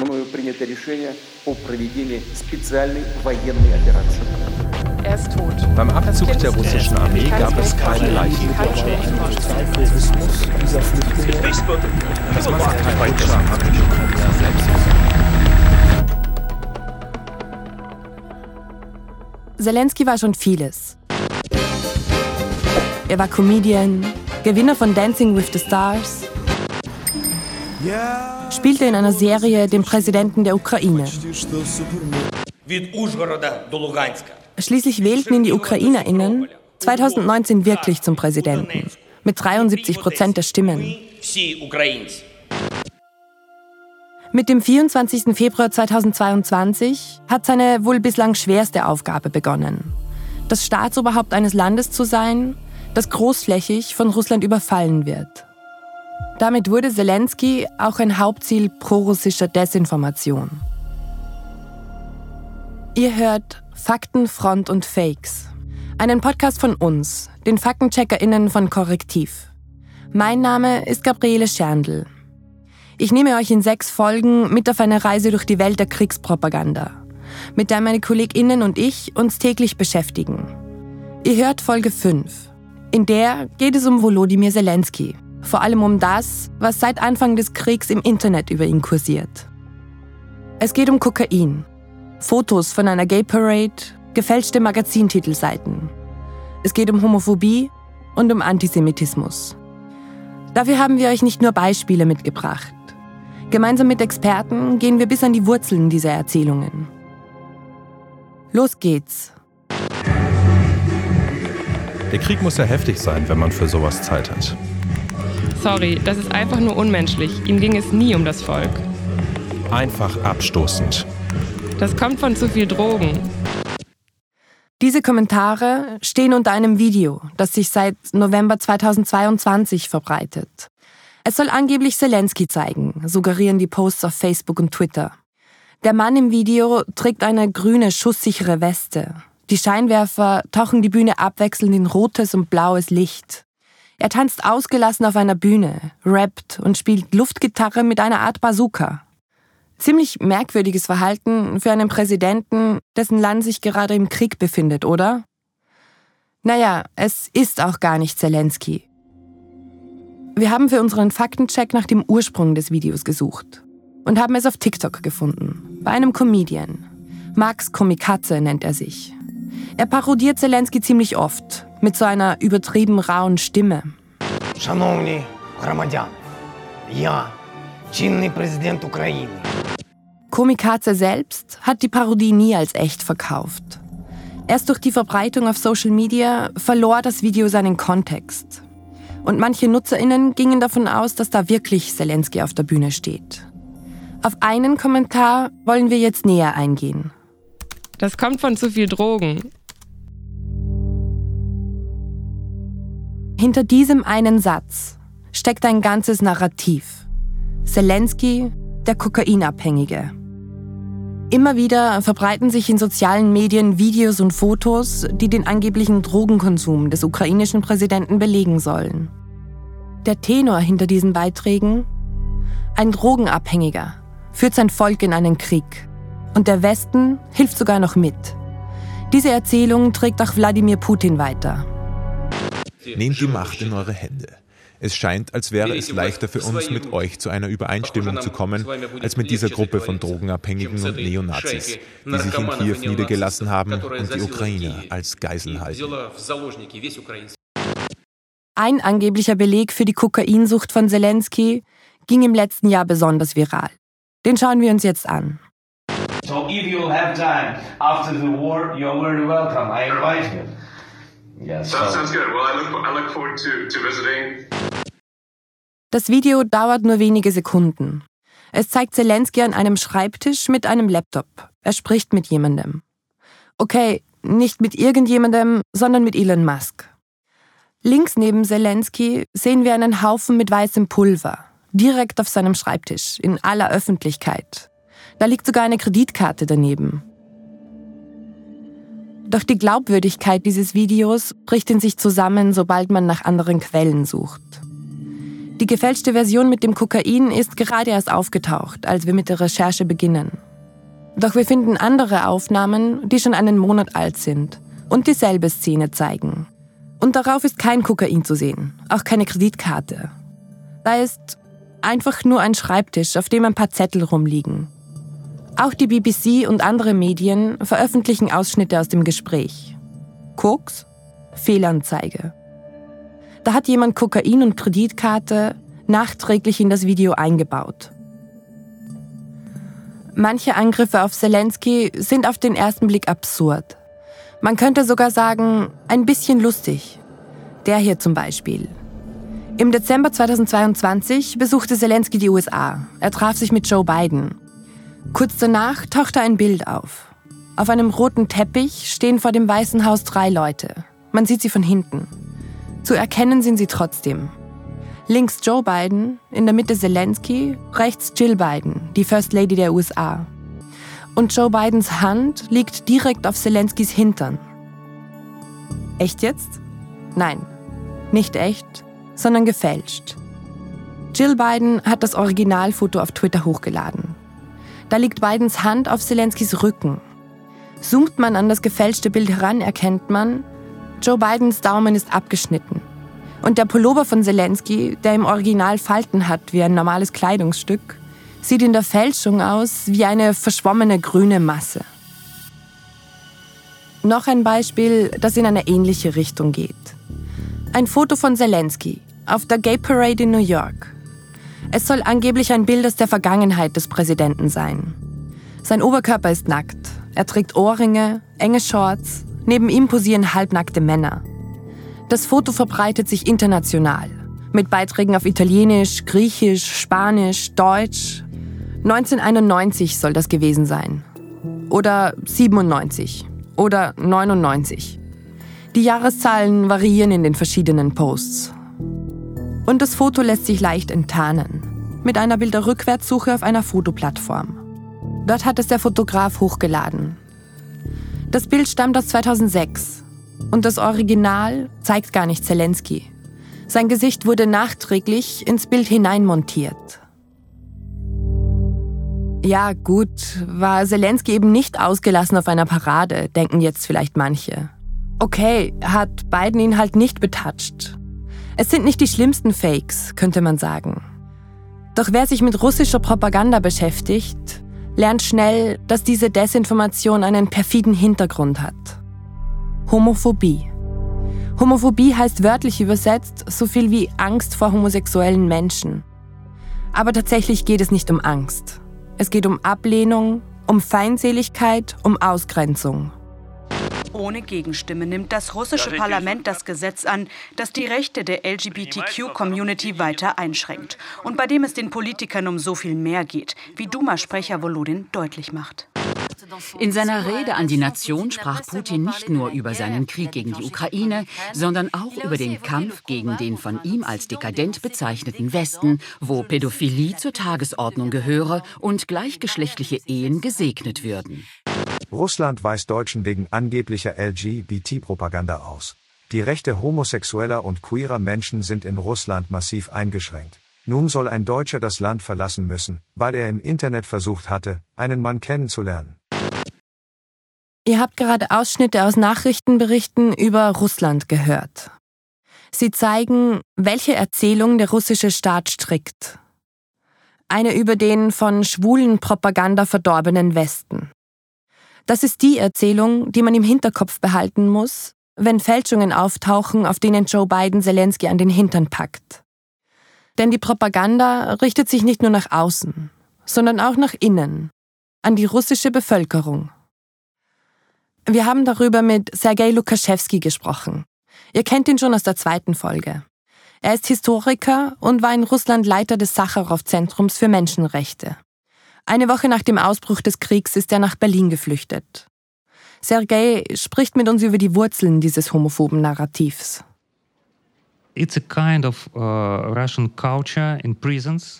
мною принято решение о проведении специальной военной операции. Er ist tot. Beim Abzug der russischen Armee gab es keine Leichen. Das Massaker in Butscha haben die Ukrainer selbst Zelensky war schon vieles. Er war Comedian, Gewinner von Dancing with the Stars, spielte in einer Serie den Präsidenten der Ukraine. Schließlich wählten ihn die UkrainerInnen 2019 wirklich zum Präsidenten, mit 73 Prozent der Stimmen. Mit dem 24. Februar 2022 hat seine wohl bislang schwerste Aufgabe begonnen. Das Staatsoberhaupt eines Landes zu sein, das großflächig von Russland überfallen wird. Damit wurde Zelensky auch ein Hauptziel prorussischer Desinformation. Ihr hört Fakten, Front und Fakes. Einen Podcast von uns, den FaktencheckerInnen von Korrektiv. Mein Name ist Gabriele Scherndl. Ich nehme euch in sechs Folgen mit auf eine Reise durch die Welt der Kriegspropaganda, mit der meine KollegInnen und ich uns täglich beschäftigen. Ihr hört Folge 5. In der geht es um Volodymyr Zelensky. Vor allem um das, was seit Anfang des Kriegs im Internet über ihn kursiert. Es geht um Kokain, Fotos von einer Gay Parade, gefälschte Magazintitelseiten. Es geht um Homophobie und um Antisemitismus. Dafür haben wir euch nicht nur Beispiele mitgebracht. Gemeinsam mit Experten gehen wir bis an die Wurzeln dieser Erzählungen. Los geht's. Der Krieg muss ja heftig sein, wenn man für sowas Zeit hat. Sorry, das ist einfach nur unmenschlich. Ihm ging es nie um das Volk. Einfach abstoßend. Das kommt von zu viel Drogen. Diese Kommentare stehen unter einem Video, das sich seit November 2022 verbreitet. Es soll angeblich Zelensky zeigen, suggerieren die Posts auf Facebook und Twitter. Der Mann im Video trägt eine grüne, schusssichere Weste. Die Scheinwerfer tauchen die Bühne abwechselnd in rotes und blaues Licht. Er tanzt ausgelassen auf einer Bühne, rappt und spielt Luftgitarre mit einer Art Bazooka. Ziemlich merkwürdiges Verhalten für einen Präsidenten, dessen Land sich gerade im Krieg befindet, oder? Naja, es ist auch gar nicht Zelensky. Wir haben für unseren Faktencheck nach dem Ursprung des Videos gesucht und haben es auf TikTok gefunden, bei einem Comedian. Max Komikaze nennt er sich. Er parodiert Zelensky ziemlich oft, mit so einer übertrieben rauen Stimme. Шановні громадяни, я чинний президент України. Komikaze selbst hat die Parodie nie als echt verkauft. Erst durch die Verbreitung auf Social Media verlor das Video seinen Kontext. Und manche NutzerInnen gingen davon aus, dass da wirklich Zelensky auf der Bühne steht. Auf einen Kommentar wollen wir jetzt näher eingehen. Das kommt von zu viel Drogen. Hinter diesem einen Satz steckt ein ganzes Narrativ. Zelensky, der Kokainabhängige. Immer wieder verbreiten sich in sozialen Medien Videos und Fotos, die den angeblichen Drogenkonsum des ukrainischen Präsidenten belegen sollen. Der Tenor hinter diesen Beiträgen? Ein Drogenabhängiger führt sein Volk in einen Krieg. Und der Westen hilft sogar noch mit. Diese Erzählung trägt auch Wladimir Putin weiter. Nehmt die Macht in eure Hände. Es scheint, als wäre es leichter für uns, mit euch zu einer Übereinstimmung zu kommen, als mit dieser Gruppe von Drogenabhängigen und Neonazis, die sich in Kiew niedergelassen haben und die Ukrainer als Geiseln halten. Ein angeblicher Beleg für die Kokainsucht von Zelensky ging im letzten Jahr besonders viral. Den schauen wir uns jetzt an. So if you'll have time after the war, you're very welcome. I invite you. Yes. That sounds good. Well, I look, I look forward to, to visiting. Das Video dauert nur wenige Sekunden. Es zeigt Zelensky an einem Schreibtisch mit einem Laptop. Er spricht mit jemandem. Okay, nicht mit irgendjemandem, sondern mit Elon Musk. Links neben Zelensky sehen wir einen Haufen mit weißem Pulver, direkt auf seinem Schreibtisch, in aller Öffentlichkeit. Da liegt sogar eine Kreditkarte daneben. Doch die Glaubwürdigkeit dieses Videos bricht in sich zusammen, sobald man nach anderen Quellen sucht. Die gefälschte Version mit dem Kokain ist gerade erst aufgetaucht, als wir mit der Recherche beginnen. Doch wir finden andere Aufnahmen, die schon einen Monat alt sind und dieselbe Szene zeigen. Und darauf ist kein Kokain zu sehen, auch keine Kreditkarte. Da ist einfach nur ein Schreibtisch, auf dem ein paar Zettel rumliegen. Auch die BBC und andere Medien veröffentlichen Ausschnitte aus dem Gespräch. Koks? Fehlanzeige. Da hat jemand Kokain und Kreditkarte nachträglich in das Video eingebaut. Manche Angriffe auf Zelensky sind auf den ersten Blick absurd. Man könnte sogar sagen, ein bisschen lustig. Der hier zum Beispiel. Im Dezember 2022 besuchte Zelensky die USA. Er traf sich mit Joe Biden. Kurz danach tauchte ein Bild auf. Auf einem roten Teppich stehen vor dem Weißen Haus drei Leute. Man sieht sie von hinten. Zu erkennen sind sie trotzdem. Links Joe Biden, in der Mitte Zelensky, rechts Jill Biden, die First Lady der USA. Und Joe Bidens Hand liegt direkt auf Zelenskys Hintern. Echt jetzt? Nein, nicht echt, sondern gefälscht. Jill Biden hat das Originalfoto auf Twitter hochgeladen. Da liegt Bidens Hand auf Zelenskys Rücken. Zoomt man an das gefälschte Bild heran, erkennt man, Joe Bidens Daumen ist abgeschnitten. Und der Pullover von Zelensky, der im Original Falten hat wie ein normales Kleidungsstück, sieht in der Fälschung aus wie eine verschwommene grüne Masse. Noch ein Beispiel, das in eine ähnliche Richtung geht. Ein Foto von Zelensky auf der Gay Parade in New York. Es soll angeblich ein Bild aus der Vergangenheit des Präsidenten sein. Sein Oberkörper ist nackt. Er trägt Ohrringe, enge Shorts, Neben ihm posieren halbnackte Männer. Das Foto verbreitet sich international. Mit Beiträgen auf Italienisch, Griechisch, Spanisch, Deutsch. 1991 soll das gewesen sein. Oder 97. Oder 99. Die Jahreszahlen variieren in den verschiedenen Posts. Und das Foto lässt sich leicht enttarnen. Mit einer Bilderrückwärtssuche auf einer Fotoplattform. Dort hat es der Fotograf hochgeladen. Das Bild stammt aus 2006 und das Original zeigt gar nicht Zelensky. Sein Gesicht wurde nachträglich ins Bild hineinmontiert. Ja, gut, war Zelensky eben nicht ausgelassen auf einer Parade, denken jetzt vielleicht manche. Okay, hat Biden ihn halt nicht betatscht. Es sind nicht die schlimmsten Fakes, könnte man sagen. Doch wer sich mit russischer Propaganda beschäftigt, lernt schnell, dass diese Desinformation einen perfiden Hintergrund hat. Homophobie. Homophobie heißt wörtlich übersetzt so viel wie Angst vor homosexuellen Menschen. Aber tatsächlich geht es nicht um Angst. Es geht um Ablehnung, um Feindseligkeit, um Ausgrenzung. Ohne Gegenstimme nimmt das russische Parlament das Gesetz an, das die Rechte der LGBTQ-Community weiter einschränkt und bei dem es den Politikern um so viel mehr geht, wie Duma-Sprecher Volodin deutlich macht. In seiner Rede an die Nation sprach Putin nicht nur über seinen Krieg gegen die Ukraine, sondern auch über den Kampf gegen den von ihm als dekadent bezeichneten Westen, wo Pädophilie zur Tagesordnung gehöre und gleichgeschlechtliche Ehen gesegnet würden. Russland weist Deutschen wegen angeblicher LGBT-Propaganda aus. Die Rechte homosexueller und queerer Menschen sind in Russland massiv eingeschränkt. Nun soll ein Deutscher das Land verlassen müssen, weil er im Internet versucht hatte, einen Mann kennenzulernen. Ihr habt gerade Ausschnitte aus Nachrichtenberichten über Russland gehört. Sie zeigen, welche Erzählung der russische Staat strickt. Eine über den von schwulen Propaganda verdorbenen Westen. Das ist die Erzählung, die man im Hinterkopf behalten muss, wenn Fälschungen auftauchen, auf denen Joe Biden Zelensky an den Hintern packt. Denn die Propaganda richtet sich nicht nur nach außen, sondern auch nach innen, an die russische Bevölkerung. Wir haben darüber mit Sergei Lukaschewski gesprochen. Ihr kennt ihn schon aus der zweiten Folge. Er ist Historiker und war in Russland Leiter des Sacharow-Zentrums für Menschenrechte. Eine Woche nach dem Ausbruch des Kriegs ist er nach Berlin geflüchtet. Sergei spricht mit uns über die Wurzeln dieses homophoben Narrativs. Uh,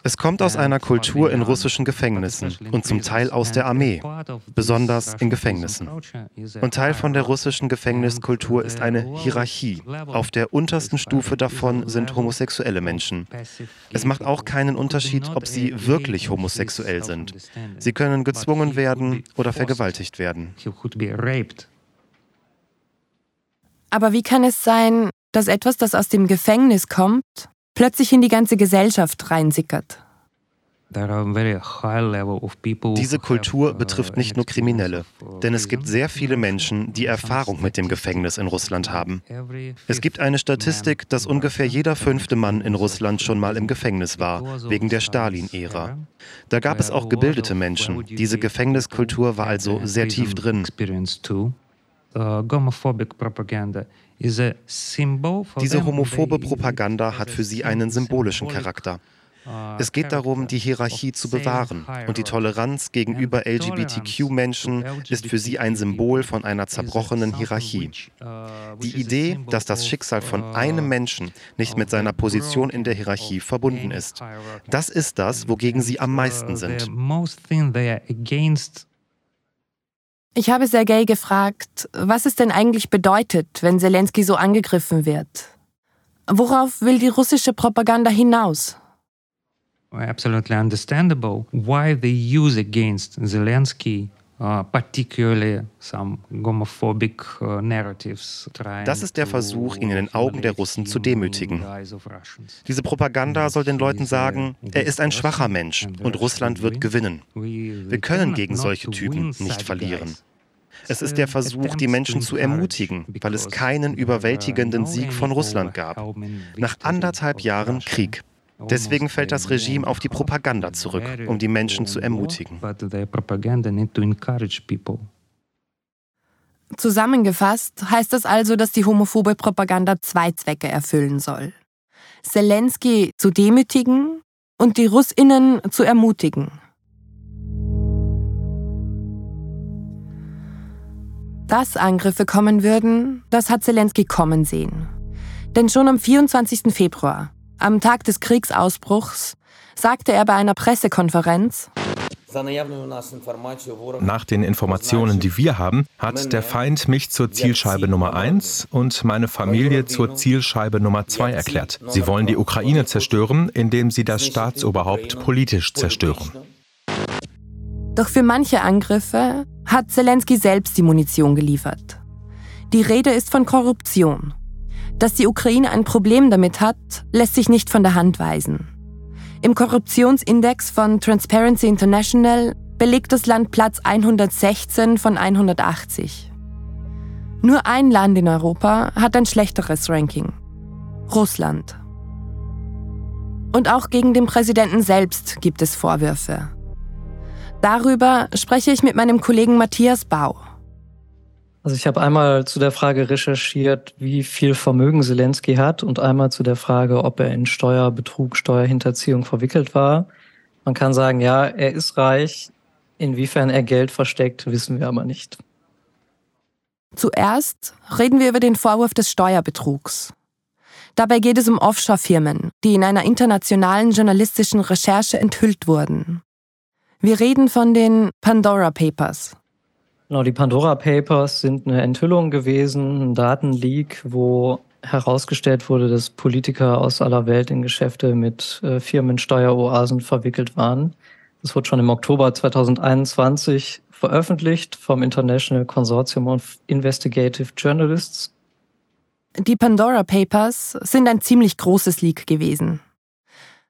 es kommt aus einer Kultur in russischen Gefängnissen und zum Teil aus der Armee, besonders in Gefängnissen. Und Teil von der russischen Gefängniskultur ist eine Hierarchie. Auf der untersten Stufe davon sind homosexuelle Menschen. Es macht auch keinen Unterschied, ob sie wirklich homosexuell sind. Sie können gezwungen werden oder vergewaltigt werden. Aber wie kann es sein, dass etwas, das aus dem Gefängnis kommt, plötzlich in die ganze Gesellschaft reinsickert. Diese Kultur betrifft nicht nur Kriminelle, denn es gibt sehr viele Menschen, die Erfahrung mit dem Gefängnis in Russland haben. Es gibt eine Statistik, dass ungefähr jeder fünfte Mann in Russland schon mal im Gefängnis war, wegen der Stalin-Ära. Da gab es auch gebildete Menschen. Diese Gefängniskultur war also sehr tief drin. Diese homophobe Propaganda hat für sie einen symbolischen Charakter. Es geht darum, die Hierarchie zu bewahren und die Toleranz gegenüber LGBTQ-Menschen ist für sie ein Symbol von einer zerbrochenen Hierarchie. Die Idee, dass das Schicksal von einem Menschen nicht mit seiner Position in der Hierarchie verbunden ist, das ist das, wogegen sie am meisten sind. Ich habe Sergei gefragt, was es denn eigentlich bedeutet, wenn Zelensky so angegriffen wird. Worauf will die russische Propaganda hinaus? Absolutely understandable why they use against Zelensky uh, particularly some homophobic uh, narratives. Das ist der Versuch, ihn in den Augen der Russen zu demütigen. Diese Propaganda soll den Leuten sagen, er ist ein schwacher Mensch und Russland wird gewinnen. Wir können gegen solche Typen nicht verlieren. Es ist der Versuch, die Menschen zu ermutigen, weil es keinen überwältigenden Sieg von Russland gab. Nach anderthalb Jahren Krieg. Deswegen fällt das Regime auf die Propaganda zurück, um die Menschen zu ermutigen. Zusammengefasst heißt das also, dass die homophobe Propaganda zwei Zwecke erfüllen soll. Zelensky zu demütigen und die Russinnen zu ermutigen. Dass Angriffe kommen würden, das hat Zelensky kommen sehen. Denn schon am 24. Februar, am Tag des Kriegsausbruchs, sagte er bei einer Pressekonferenz, nach den Informationen, die wir haben, hat der Feind mich zur Zielscheibe Nummer 1 und meine Familie zur Zielscheibe Nummer 2 erklärt. Sie wollen die Ukraine zerstören, indem sie das Staatsoberhaupt politisch zerstören. Doch für manche Angriffe hat Zelensky selbst die Munition geliefert. Die Rede ist von Korruption. Dass die Ukraine ein Problem damit hat, lässt sich nicht von der Hand weisen. Im Korruptionsindex von Transparency International belegt das Land Platz 116 von 180. Nur ein Land in Europa hat ein schlechteres Ranking. Russland. Und auch gegen den Präsidenten selbst gibt es Vorwürfe. Darüber spreche ich mit meinem Kollegen Matthias Bau. Also ich habe einmal zu der Frage recherchiert, wie viel Vermögen Zelensky hat und einmal zu der Frage, ob er in Steuerbetrug, Steuerhinterziehung verwickelt war. Man kann sagen, ja, er ist reich. Inwiefern er Geld versteckt, wissen wir aber nicht. Zuerst reden wir über den Vorwurf des Steuerbetrugs. Dabei geht es um Offshore-Firmen, die in einer internationalen journalistischen Recherche enthüllt wurden. Wir reden von den Pandora Papers. Genau, die Pandora Papers sind eine Enthüllung gewesen, ein Datenleak, wo herausgestellt wurde, dass Politiker aus aller Welt in Geschäfte mit äh, Firmensteueroasen verwickelt waren. Das wurde schon im Oktober 2021 veröffentlicht vom International Consortium of Investigative Journalists. Die Pandora Papers sind ein ziemlich großes Leak gewesen.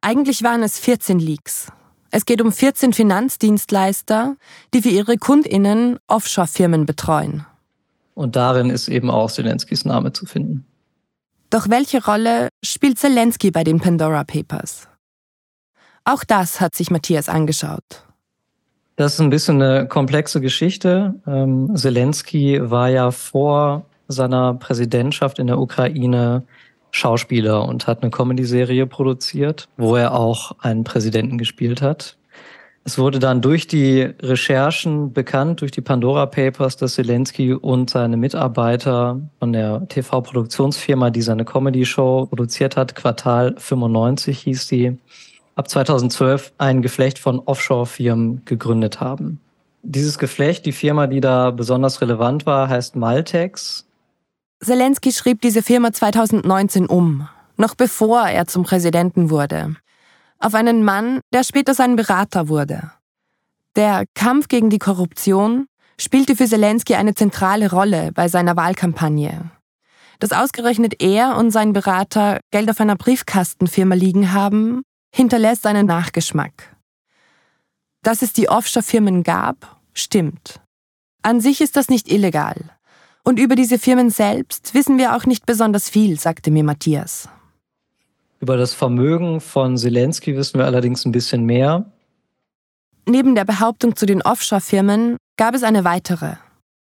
Eigentlich waren es 14 Leaks, es geht um 14 Finanzdienstleister, die für ihre Kundinnen Offshore-Firmen betreuen. Und darin ist eben auch Zelenskys Name zu finden. Doch welche Rolle spielt Zelensky bei den Pandora Papers? Auch das hat sich Matthias angeschaut. Das ist ein bisschen eine komplexe Geschichte. Ähm, Zelensky war ja vor seiner Präsidentschaft in der Ukraine Schauspieler und hat eine Comedy-Serie produziert, wo er auch einen Präsidenten gespielt hat. Es wurde dann durch die Recherchen bekannt, durch die Pandora Papers, dass Zelensky und seine Mitarbeiter von der TV-Produktionsfirma, die seine Comedy-Show produziert hat, Quartal 95 hieß die, ab 2012 ein Geflecht von Offshore-Firmen gegründet haben. Dieses Geflecht, die Firma, die da besonders relevant war, heißt Maltex. Zelensky schrieb diese Firma 2019 um, noch bevor er zum Präsidenten wurde auf einen Mann, der später sein Berater wurde. Der Kampf gegen die Korruption spielte für Zelensky eine zentrale Rolle bei seiner Wahlkampagne. Dass ausgerechnet er und sein Berater Geld auf einer Briefkastenfirma liegen haben, hinterlässt einen Nachgeschmack. Dass es die Offshore-Firmen gab, stimmt. An sich ist das nicht illegal. Und über diese Firmen selbst wissen wir auch nicht besonders viel, sagte mir Matthias. Über das Vermögen von Zelensky wissen wir allerdings ein bisschen mehr. Neben der Behauptung zu den Offshore-Firmen gab es eine weitere.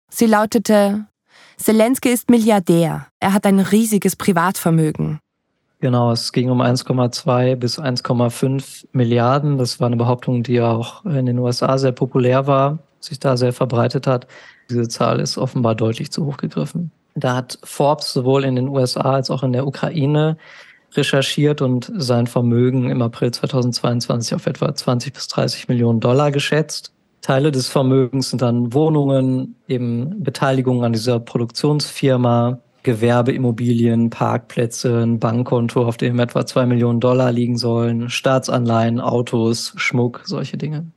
Sie lautete, Zelensky ist Milliardär. Er hat ein riesiges Privatvermögen. Genau, es ging um 1,2 bis 1,5 Milliarden. Das war eine Behauptung, die auch in den USA sehr populär war, sich da sehr verbreitet hat. Diese Zahl ist offenbar deutlich zu hoch gegriffen. Da hat Forbes sowohl in den USA als auch in der Ukraine recherchiert und sein Vermögen im April 2022 auf etwa 20 bis 30 Millionen Dollar geschätzt. Teile des Vermögens sind dann Wohnungen, eben Beteiligungen an dieser Produktionsfirma, Gewerbeimmobilien, Parkplätze, ein Bankkonto, auf dem etwa zwei Millionen Dollar liegen sollen, Staatsanleihen, Autos, Schmuck, solche Dinge.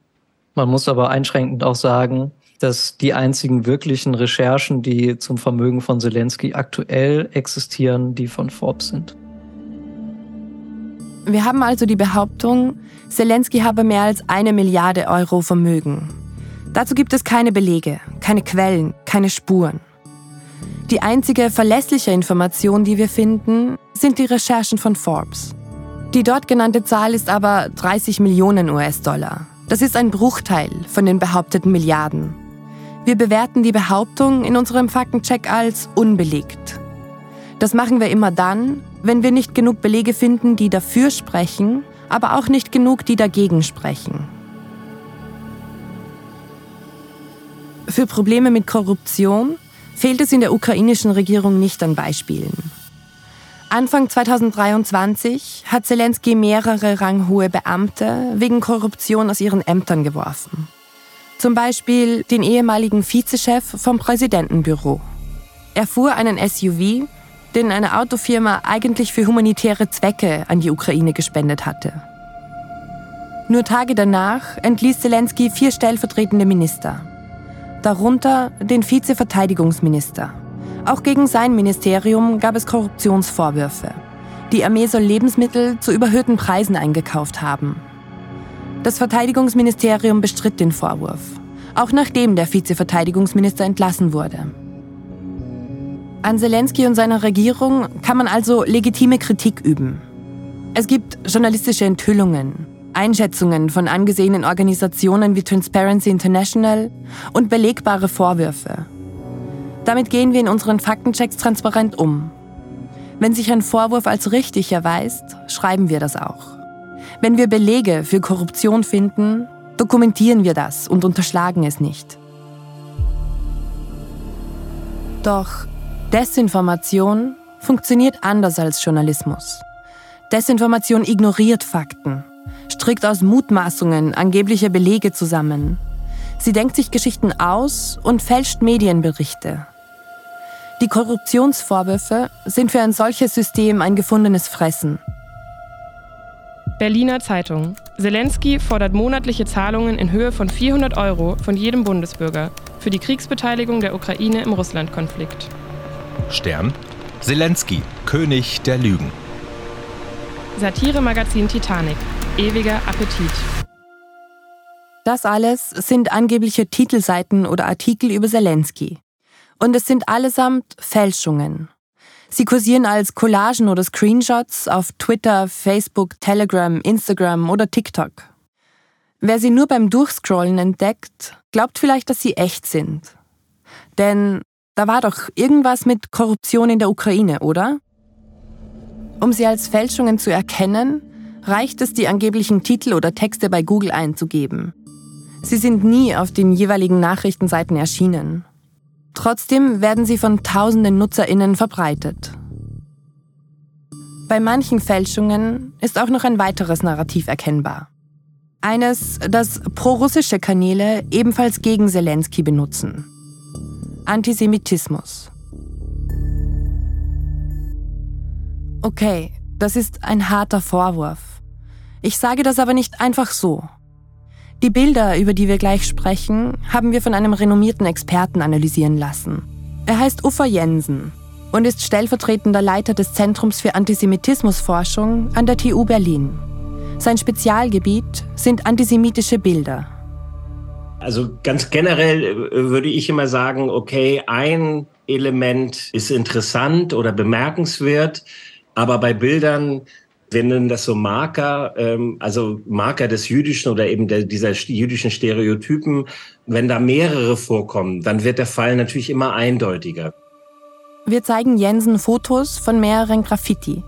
Man muss aber einschränkend auch sagen, dass die einzigen wirklichen Recherchen, die zum Vermögen von Zelensky aktuell existieren, die von Forbes sind. Wir haben also die Behauptung, Zelensky habe mehr als eine Milliarde Euro Vermögen. Dazu gibt es keine Belege, keine Quellen, keine Spuren. Die einzige verlässliche Information, die wir finden, sind die Recherchen von Forbes. Die dort genannte Zahl ist aber 30 Millionen US-Dollar. Das ist ein Bruchteil von den behaupteten Milliarden. Wir bewerten die Behauptung in unserem Faktencheck als unbelegt. Das machen wir immer dann, wenn wir nicht genug Belege finden, die dafür sprechen, aber auch nicht genug, die dagegen sprechen. Für Probleme mit Korruption fehlt es in der ukrainischen Regierung nicht an Beispielen. Anfang 2023 hat Zelensky mehrere ranghohe Beamte wegen Korruption aus ihren Ämtern geworfen. Zum Beispiel den ehemaligen Vizechef vom Präsidentenbüro. Er fuhr einen SUV, den eine Autofirma eigentlich für humanitäre Zwecke an die Ukraine gespendet hatte. Nur Tage danach entließ Zelensky vier stellvertretende Minister, darunter den Vizeverteidigungsminister. Auch gegen sein Ministerium gab es Korruptionsvorwürfe. Die Armee soll Lebensmittel zu überhöhten Preisen eingekauft haben. Das Verteidigungsministerium bestritt den Vorwurf, auch nachdem der Vizeverteidigungsminister entlassen wurde. An Zelensky und seiner Regierung kann man also legitime Kritik üben. Es gibt journalistische Enthüllungen, Einschätzungen von angesehenen Organisationen wie Transparency International und belegbare Vorwürfe. Damit gehen wir in unseren Faktenchecks transparent um. Wenn sich ein Vorwurf als richtig erweist, schreiben wir das auch. Wenn wir Belege für Korruption finden, dokumentieren wir das und unterschlagen es nicht. Doch Desinformation funktioniert anders als Journalismus. Desinformation ignoriert Fakten, strickt aus Mutmaßungen angebliche Belege zusammen. Sie denkt sich Geschichten aus und fälscht Medienberichte. Die Korruptionsvorwürfe sind für ein solches System ein gefundenes Fressen. Berliner Zeitung. Zelensky fordert monatliche Zahlungen in Höhe von 400 Euro von jedem Bundesbürger für die Kriegsbeteiligung der Ukraine im Russlandkonflikt. Stern. Zelensky, König der Lügen. Satire-Magazin Titanic. Ewiger Appetit. Das alles sind angebliche Titelseiten oder Artikel über Zelensky. Und es sind allesamt Fälschungen. Sie kursieren als Collagen oder Screenshots auf Twitter, Facebook, Telegram, Instagram oder TikTok. Wer sie nur beim Durchscrollen entdeckt, glaubt vielleicht, dass sie echt sind. Denn da war doch irgendwas mit Korruption in der Ukraine, oder? Um sie als Fälschungen zu erkennen, reicht es, die angeblichen Titel oder Texte bei Google einzugeben. Sie sind nie auf den jeweiligen Nachrichtenseiten erschienen. Trotzdem werden sie von tausenden Nutzerinnen verbreitet. Bei manchen Fälschungen ist auch noch ein weiteres Narrativ erkennbar. Eines, das prorussische Kanäle ebenfalls gegen Zelensky benutzen. Antisemitismus. Okay, das ist ein harter Vorwurf. Ich sage das aber nicht einfach so. Die Bilder, über die wir gleich sprechen, haben wir von einem renommierten Experten analysieren lassen. Er heißt Uffer Jensen und ist stellvertretender Leiter des Zentrums für Antisemitismusforschung an der TU Berlin. Sein Spezialgebiet sind antisemitische Bilder. Also ganz generell äh, würde ich immer sagen, okay, ein Element ist interessant oder bemerkenswert, aber bei Bildern wir nennen das so Marker, ähm, also Marker des jüdischen oder eben dieser jüdischen Stereotypen. Wenn da mehrere vorkommen, dann wird der Fall natürlich immer eindeutiger. Wir zeigen Jensen Fotos von mehreren Graffiti,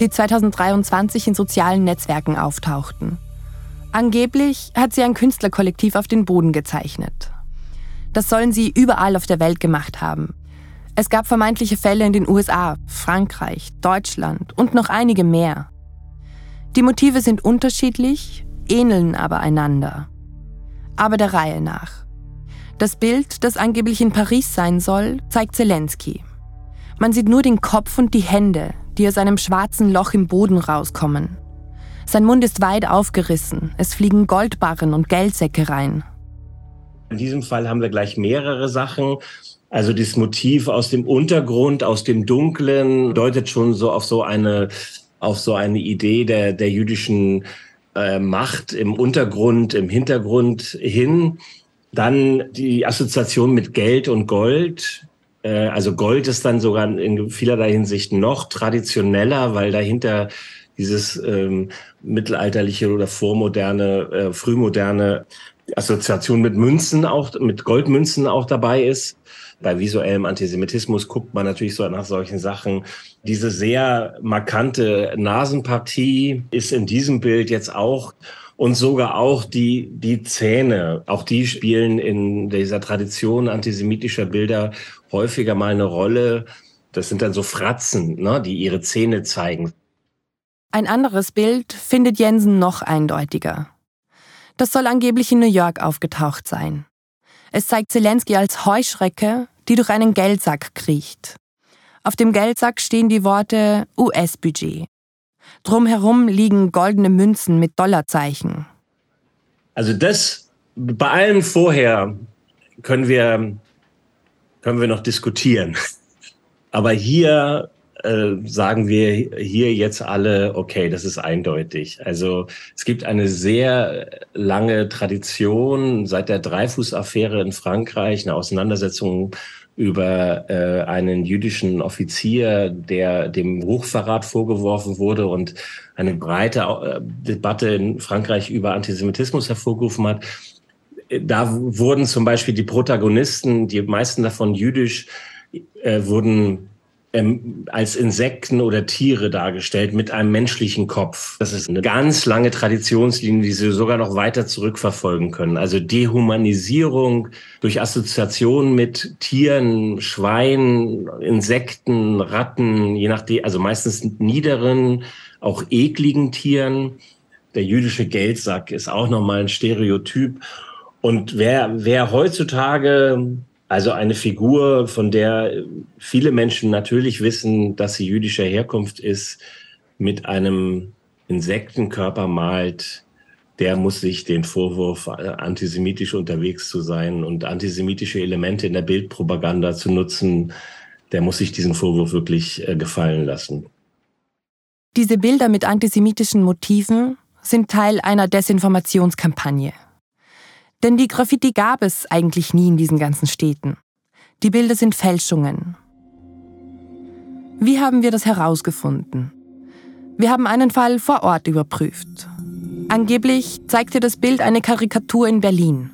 die 2023 in sozialen Netzwerken auftauchten. Angeblich hat sie ein Künstlerkollektiv auf den Boden gezeichnet. Das sollen sie überall auf der Welt gemacht haben. Es gab vermeintliche Fälle in den USA, Frankreich, Deutschland und noch einige mehr. Die Motive sind unterschiedlich, ähneln aber einander. Aber der Reihe nach. Das Bild, das angeblich in Paris sein soll, zeigt Zelensky. Man sieht nur den Kopf und die Hände, die aus einem schwarzen Loch im Boden rauskommen. Sein Mund ist weit aufgerissen, es fliegen Goldbarren und Geldsäcke rein. In diesem Fall haben wir gleich mehrere Sachen. Also das Motiv aus dem Untergrund, aus dem Dunklen, deutet schon so auf so eine auf so eine Idee der, der jüdischen äh, Macht im Untergrund, im Hintergrund hin. Dann die Assoziation mit Geld und Gold. Äh, also Gold ist dann sogar in vielerlei Hinsicht noch traditioneller, weil dahinter dieses ähm, mittelalterliche oder vormoderne, äh, frühmoderne Assoziation mit Münzen auch, mit Goldmünzen auch dabei ist. Bei visuellem Antisemitismus guckt man natürlich so nach solchen Sachen. Diese sehr markante Nasenpartie ist in diesem Bild jetzt auch und sogar auch die, die Zähne, auch die spielen in dieser Tradition antisemitischer Bilder häufiger mal eine Rolle. Das sind dann so Fratzen, ne, die ihre Zähne zeigen. Ein anderes Bild findet Jensen noch eindeutiger. Das soll angeblich in New York aufgetaucht sein. Es zeigt Zelensky als Heuschrecke, die durch einen Geldsack kriecht. Auf dem Geldsack stehen die Worte US-Budget. Drumherum liegen goldene Münzen mit Dollarzeichen. Also das bei allem vorher können wir können wir noch diskutieren. Aber hier äh, sagen wir hier jetzt alle, okay, das ist eindeutig. Also es gibt eine sehr lange Tradition seit der Dreifuß-Affäre in Frankreich, eine Auseinandersetzung über äh, einen jüdischen Offizier, der dem Hochverrat vorgeworfen wurde und eine breite äh, Debatte in Frankreich über Antisemitismus hervorgerufen hat. Da wurden zum Beispiel die Protagonisten, die meisten davon jüdisch, äh, wurden ähm, als Insekten oder Tiere dargestellt mit einem menschlichen Kopf. Das ist eine ganz lange Traditionslinie, die Sie sogar noch weiter zurückverfolgen können. Also Dehumanisierung durch Assoziation mit Tieren, Schweinen, Insekten, Ratten, je nachdem, also meistens niederen, auch ekligen Tieren. Der jüdische Geldsack ist auch nochmal ein Stereotyp. Und wer, wer heutzutage also eine Figur, von der viele Menschen natürlich wissen, dass sie jüdischer Herkunft ist, mit einem Insektenkörper malt, der muss sich den Vorwurf, antisemitisch unterwegs zu sein und antisemitische Elemente in der Bildpropaganda zu nutzen, der muss sich diesen Vorwurf wirklich äh, gefallen lassen. Diese Bilder mit antisemitischen Motiven sind Teil einer Desinformationskampagne. Denn die Graffiti gab es eigentlich nie in diesen ganzen Städten. Die Bilder sind Fälschungen. Wie haben wir das herausgefunden? Wir haben einen Fall vor Ort überprüft. Angeblich zeigte das Bild eine Karikatur in Berlin.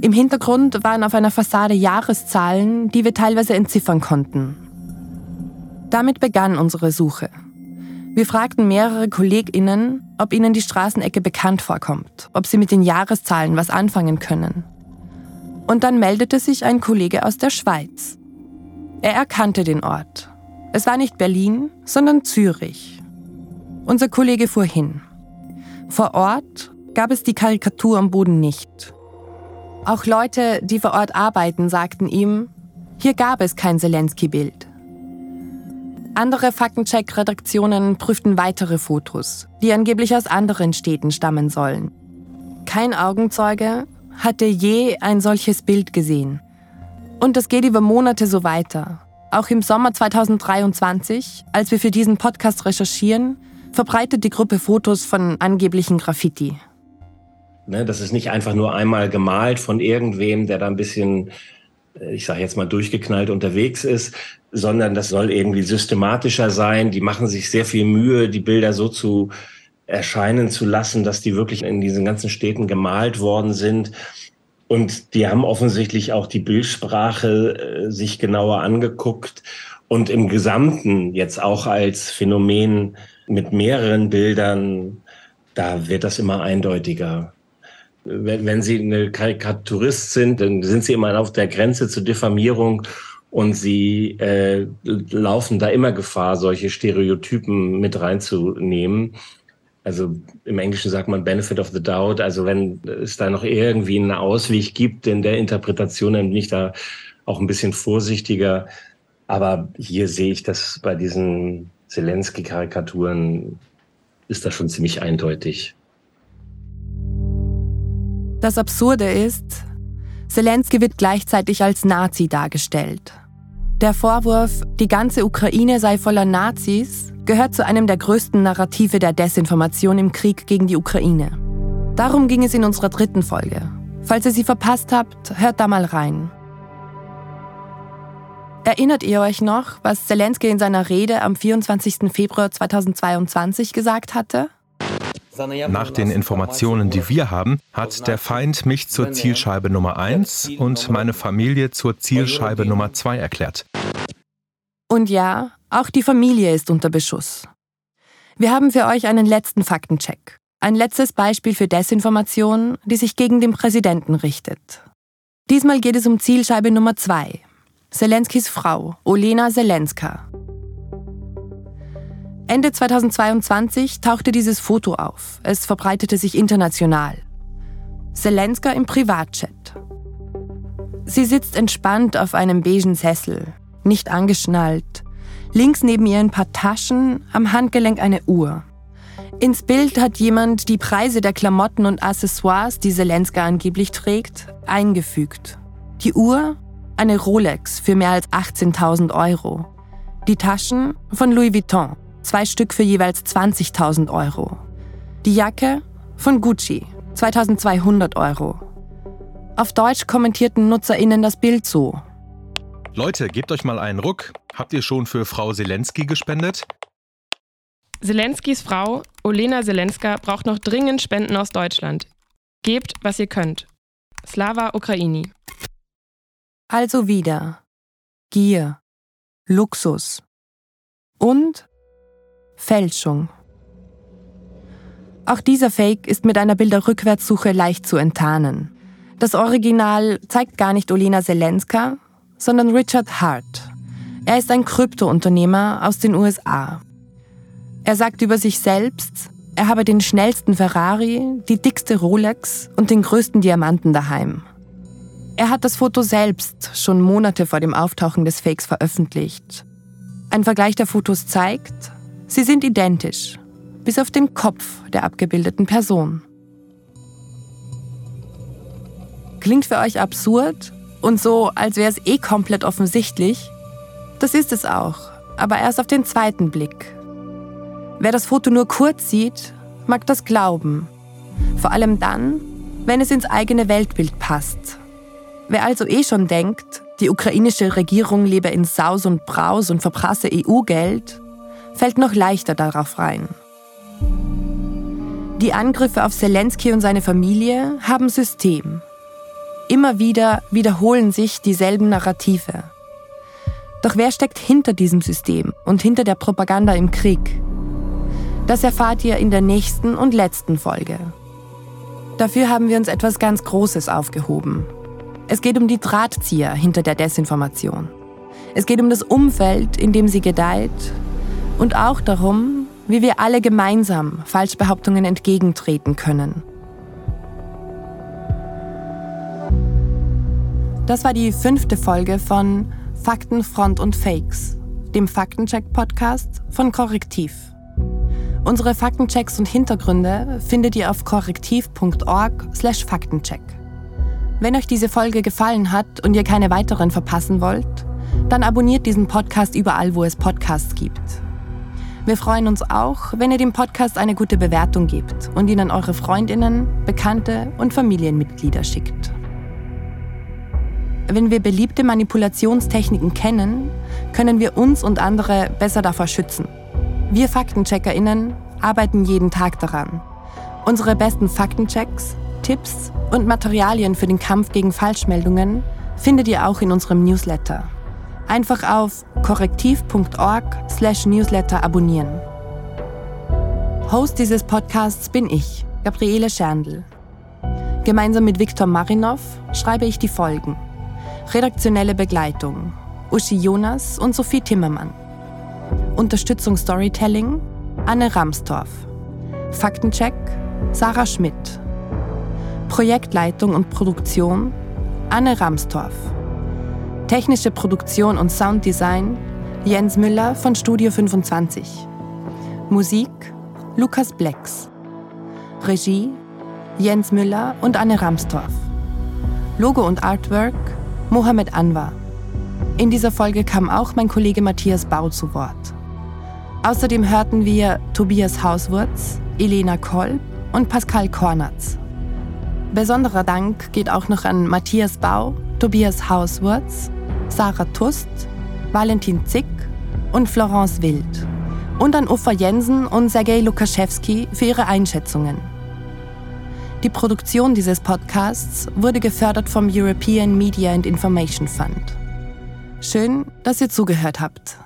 Im Hintergrund waren auf einer Fassade Jahreszahlen, die wir teilweise entziffern konnten. Damit begann unsere Suche. Wir fragten mehrere KollegInnen, ob ihnen die Straßenecke bekannt vorkommt, ob sie mit den Jahreszahlen was anfangen können. Und dann meldete sich ein Kollege aus der Schweiz. Er erkannte den Ort. Es war nicht Berlin, sondern Zürich. Unser Kollege fuhr hin. Vor Ort gab es die Karikatur am Boden nicht. Auch Leute, die vor Ort arbeiten, sagten ihm, hier gab es kein Zelensky-Bild. Andere Faktencheck-Redaktionen prüften weitere Fotos, die angeblich aus anderen Städten stammen sollen. Kein Augenzeuge hatte je ein solches Bild gesehen. Und das geht über Monate so weiter. Auch im Sommer 2023, als wir für diesen Podcast recherchieren, verbreitet die Gruppe Fotos von angeblichen Graffiti. Ne, das ist nicht einfach nur einmal gemalt von irgendwem, der da ein bisschen, äh, ich sage jetzt mal, durchgeknallt unterwegs ist, sondern das soll irgendwie systematischer sein. Die machen sich sehr viel Mühe, die Bilder so zu erscheinen zu lassen, dass die wirklich in diesen ganzen Städten gemalt worden sind. Und die haben offensichtlich auch die Bildsprache äh, sich genauer angeguckt und im Gesamten jetzt auch als Phänomen mit mehreren Bildern, da wird das immer eindeutiger. Wenn, wenn Sie eine Karikaturist sind, dann sind Sie immer auf der Grenze zur Diffamierung und Sie äh, laufen da immer Gefahr, solche Stereotypen mit reinzunehmen. Also im Englischen sagt man Benefit of the Doubt. Also wenn es da noch irgendwie einen Ausweg gibt in der Interpretation, dann bin ich da auch ein bisschen vorsichtiger. Aber hier sehe ich das bei diesen Zelensky-Karikaturen ist das schon ziemlich eindeutig. Das Absurde ist, Zelensky wird gleichzeitig als Nazi dargestellt. Der Vorwurf, die ganze Ukraine sei voller Nazis, gehört zu einem der größten Narrative der Desinformation im Krieg gegen die Ukraine. Darum ging es in unserer dritten Folge. Falls ihr sie verpasst habt, hört da mal rein. Erinnert ihr euch noch, was Zelensky in seiner Rede am 24. Februar 2022 gesagt hatte? Nach den Informationen, die wir haben, hat der Feind mich zur Zielscheibe Nummer 1 und meine Familie zur Zielscheibe Nummer 2 erklärt. Und ja, auch die Familie ist unter Beschuss. Wir haben für euch einen letzten Faktencheck. Ein letztes Beispiel für Desinformation, die sich gegen den Präsidenten richtet. Diesmal geht es um Zielscheibe Nummer 2. Zelenskys Frau, Olena Zelenska. Ende 2022 tauchte dieses Foto auf. Es verbreitete sich international. Zelenska im Privatchat. Sie sitzt entspannt auf einem beigen Sessel, nicht angeschnallt. Links neben ihr ein paar Taschen, am Handgelenk eine Uhr. Ins Bild hat jemand die Preise der Klamotten und Accessoires, die Zelenska angeblich trägt, eingefügt. Die Uhr? Eine Rolex für mehr als 18.000 Euro. Die Taschen von Louis Vuitton, zwei Stück für jeweils 20.000 Euro. Die Jacke von Gucci, 2200 Euro. Auf Deutsch kommentierten NutzerInnen das Bild so. Leute, gebt euch mal einen Ruck. Habt ihr schon für Frau Zelensky gespendet? Zelenskys Frau, Olena Zelenska, braucht noch dringend Spenden aus Deutschland. Gebt, was ihr könnt. Slava Ukraini. Also wieder Gier, Luxus und Fälschung. Auch dieser Fake ist mit einer Bilderrückwärtssuche leicht zu enttarnen. Das Original zeigt gar nicht Olena Zelenska, sondern Richard Hart. Er ist ein Kryptounternehmer aus den USA. Er sagt über sich selbst, er habe den schnellsten Ferrari, die dickste Rolex und den größten Diamanten daheim. Er hat das Foto selbst schon Monate vor dem Auftauchen des Fakes veröffentlicht. Ein Vergleich der Fotos zeigt, Sie sind identisch, bis auf den Kopf der abgebildeten Person. Klingt für euch absurd und so, als wäre es eh komplett offensichtlich? Das ist es auch, aber erst auf den zweiten Blick. Wer das Foto nur kurz sieht, mag das glauben. Vor allem dann, wenn es ins eigene Weltbild passt. Wer also eh schon denkt, die ukrainische Regierung lebe in Saus und Braus und verprasse EU-Geld, fällt noch leichter darauf rein. Die Angriffe auf Zelensky und seine Familie haben System. Immer wieder wiederholen sich dieselben Narrative. Doch wer steckt hinter diesem System und hinter der Propaganda im Krieg? Das erfahrt ihr in der nächsten und letzten Folge. Dafür haben wir uns etwas ganz Großes aufgehoben. Es geht um die Drahtzieher hinter der Desinformation. Es geht um das Umfeld, in dem sie gedeiht und auch darum, wie wir alle gemeinsam Falschbehauptungen entgegentreten können. Das war die fünfte Folge von Fakten, Front und Fakes, dem Faktencheck-Podcast von Korrektiv. Unsere Faktenchecks und Hintergründe findet ihr auf korrektiv.org/faktencheck. Wenn euch diese Folge gefallen hat und ihr keine weiteren verpassen wollt, dann abonniert diesen Podcast überall, wo es Podcasts gibt. Wir freuen uns auch, wenn ihr dem Podcast eine gute Bewertung gebt und ihn an eure Freundinnen, Bekannte und Familienmitglieder schickt. Wenn wir beliebte Manipulationstechniken kennen, können wir uns und andere besser davor schützen. Wir FaktencheckerInnen arbeiten jeden Tag daran. Unsere besten Faktenchecks, Tipps und Materialien für den Kampf gegen Falschmeldungen findet ihr auch in unserem Newsletter. Einfach auf korrektiv.org/newsletter abonnieren. Host dieses Podcasts bin ich, Gabriele Scherndl. Gemeinsam mit Viktor Marinov schreibe ich die Folgen. Redaktionelle Begleitung Uschi Jonas und Sophie Timmermann. Unterstützung Storytelling Anne Ramstorff. Faktencheck Sarah Schmidt. Projektleitung und Produktion Anne Ramstorff. Technische Produktion und Sounddesign Jens Müller von Studio 25. Musik Lukas Blex. Regie Jens Müller und Anne Ramstorff. Logo und Artwork Mohamed Anwar. In dieser Folge kam auch mein Kollege Matthias Bau zu Wort. Außerdem hörten wir Tobias Hauswurz, Elena Kolb und Pascal Kornatz. Besonderer Dank geht auch noch an Matthias Bau, Tobias Hauswurz, Sarah Tust, Valentin Zick und Florence Wild. Und an Uffa Jensen und Sergei Lukaschewski für ihre Einschätzungen. Die Produktion dieses Podcasts wurde gefördert vom European Media and Information Fund. Schön, dass ihr zugehört habt.